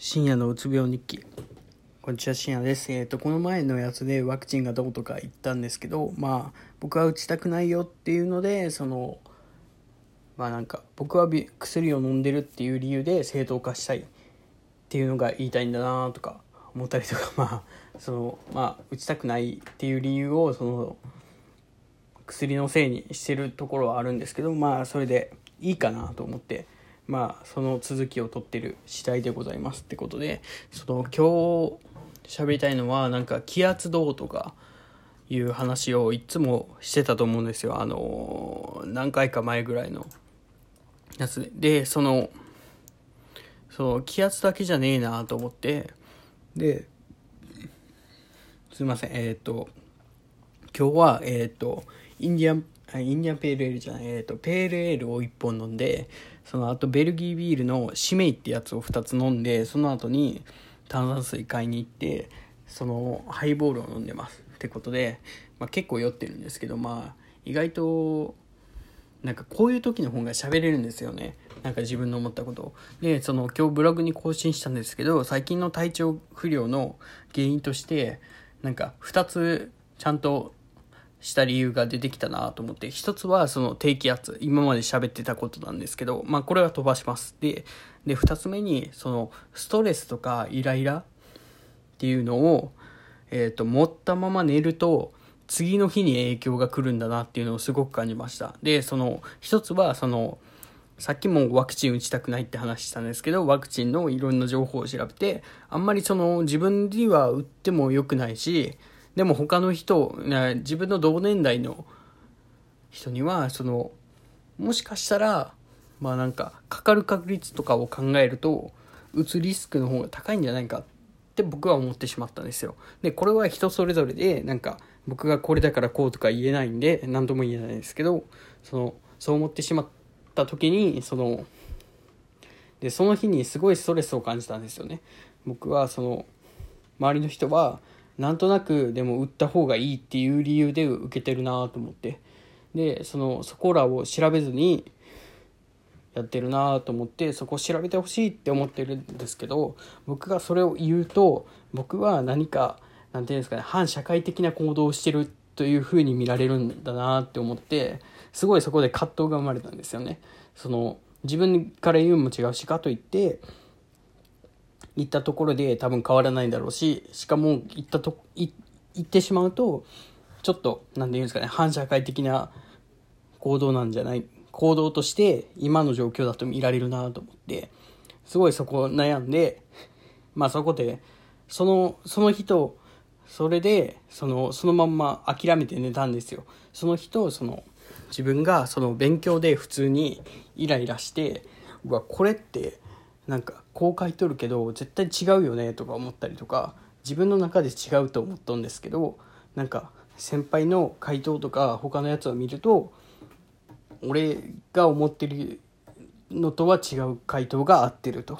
深夜のうつ病日記。こんにちは深夜です。えっ、とこの前のやつでワクチンがどうとか言ったんですけどまあ僕は打ちたくないよっていうのでそのまあなんか僕は薬を飲んでるっていう理由で正当化したいっていうのが言いたいんだなとか思ったりとか まあそのまあ打ちたくないっていう理由をその薬のせいにしてるところはあるんですけどまあそれでいいかなと思ってまあその続きを取ってる次第でございますってことでその今日喋りたいのはなんか気圧どうとかいう話をいつもしてたと思うんですよ。あの何回か前ぐらいのやつで。でそのその気圧だけじゃねえなと思って。ですいません。えっ、と今日はえっ、とインディアンインディアンペールエールじゃない、えーと、ペールエールを1本飲んでその後ベルギービールのシメイってやつを2つ飲んでその後に炭酸水買いに行ってそのハイボールを飲んでます。ってことで、まあ、結構酔ってるんですけどまあ意外となんかこういう時の方が喋れるんですよね。なんか自分の思ったことを。でその今日ブログに更新したんですけど最近の体調不良の原因としてなんか2つちゃんとした理由が出てきたなと思って一つはその低気圧今まで喋ってたことなんですけどまあこれは飛ばします。でで2つ目にそのストレスとかイライラっていうのを、えーと、持ったまま寝ると次の日に影響が来るんだなっていうのをすごく感じました。でその一つはそのさっきもワクチン打ちたくないって話したんですけどワクチンのいろんな情報を調べてあんまりその自分には打っても良くないしでも他の人自分の同年代の人にはそのもしかしたらまあなんかかかる確率とかを考えるとうつリスクの方が高いんじゃないかって僕は思ってしまったんですよ。でこれは人それぞれでなんか僕がこれだからこうとか言えないんで何とも言えないですけどそのそう思ってしまった時にそのでその日にすごいストレスを感じたんですよね。僕はその周りの人はなんとなくでも売った方がいいっていう理由で受けてるなと思ってでそのそこらを調べずにやってるなと思ってそこを調べてほしいって思ってるんですけど僕がそれを言うと僕は何か何て言うんですかね反社会的な行動をしてるというふうに見られるんだなって思ってすごいそこで葛藤が生まれたんですよね。その自分から言うも違うしかといって行ったところで多分変わらないだろうししかも行ったと行ってしまうとちょっと何て言うんですかね反社会的な行動なんじゃない行動として今の状況だと見られるなと思ってすごいそこを悩んでまあそこでそのその人それでそのそのまんま諦めて寝たんですよ。その人その自分がその勉強で普通にイライラしてうわこれってなんかこう書いとるけど絶対違うよねとか思ったりとか自分の中で違うと思ったんですけどなんか先輩の回答とか他のやつを見ると俺が思ってるのとは違う回答が合ってると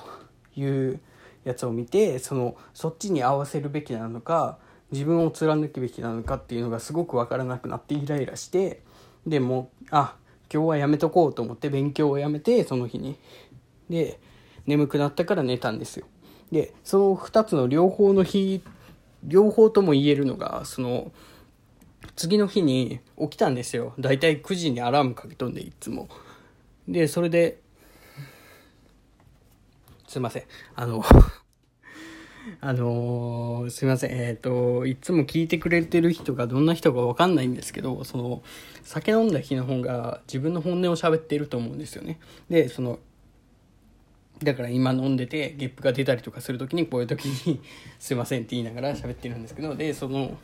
いうやつを見てそのそっちに合わせるべきなのか自分を貫くべきなのかっていうのがすごく分からなくなってイライラしてでもあ今日はやめとこうと思って勉強をやめてその日に。で眠くなったから寝たんですよ。で、その2つの両方の日、両方とも言えるのが、その、次の日に起きたんですよ。だいたい9時にアラームかけとんで、いつも。で、それで、すいません。あの あのー、すいません。えっ、ー、と、いつも聞いてくれてる人がどんな人かわかんないんですけど、その、酒飲んだ日の方が自分の本音を喋っていると思うんですよね。で、その、だから今飲んでてゲップが出たりとかする時にこういう時に「すいません」って言いながら喋ってるんですけどでその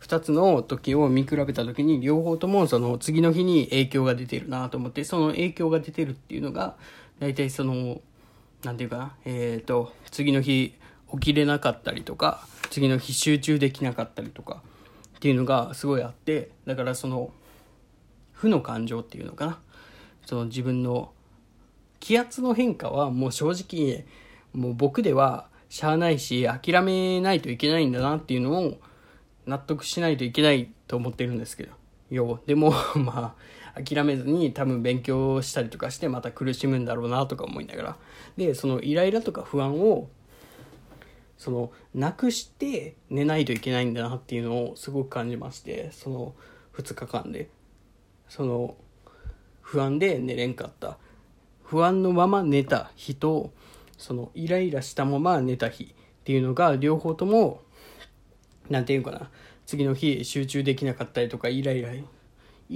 2つの時を見比べた時に両方ともその次の日に影響が出てるなと思ってその影響が出てるっていうのが大体その何て言うかなえっ、ー、と次の日起きれなかったりとか次の日集中できなかったりとかっていうのがすごいあってだからその負の感情っていうのかな。その自分の気圧の変化はもう正直もう僕ではしゃあないし諦めないといけないんだなっていうのを納得しないといけないと思ってるんですけど。よでもまあ諦めずに多分勉強したりとかしてまた苦しむんだろうなとか思いながら。でそのイライラとか不安をそのなくして寝ないといけないんだなっていうのをすごく感じましてその2日間で。その不安で寝れんかった。不安のまま寝た日とそのイライラしたまま寝た日っていうのが両方とも何て言うかな次の日集中できなかったりとかイライライ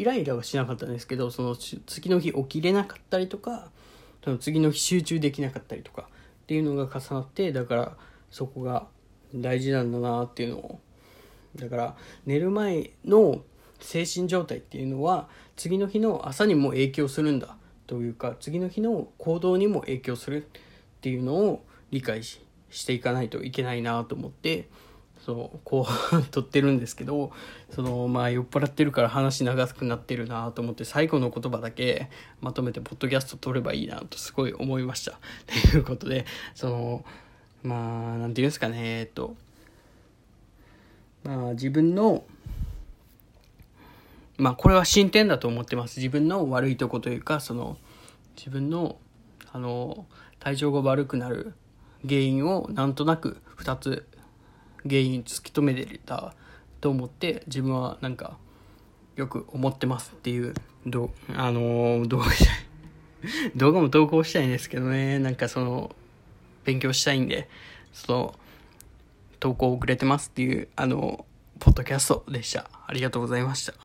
ライラはしなかったんですけどその次の日起きれなかったりとかその次の日集中できなかったりとかっていうのが重なってだからそこが大事なんだなっていうのをだから寝る前の精神状態っていうのは次の日の朝にも影響するんだ。というか次の日の行動にも影響するっていうのを理解していかないといけないなと思ってそのこう撮ってるんですけどそのまあ酔っ払ってるから話長くなってるなと思って最後の言葉だけまとめてポッドキャスト撮ればいいなとすごい思いました。ということでそのまあ、なんていうんですかね、えっと、まあ、自分の、まあ、これは進展だと思ってます。自分の悪いとこというか、その、自分の、あの、体調が悪くなる原因をなんとなく2つ原因突き止めてたと思って自分はなんかよく思ってますっていうどあの動画動画も投稿したいんですけどねなんかその勉強したいんで、その、投稿遅れてますっていう、あの、ポッドキャストでした。ありがとうございました。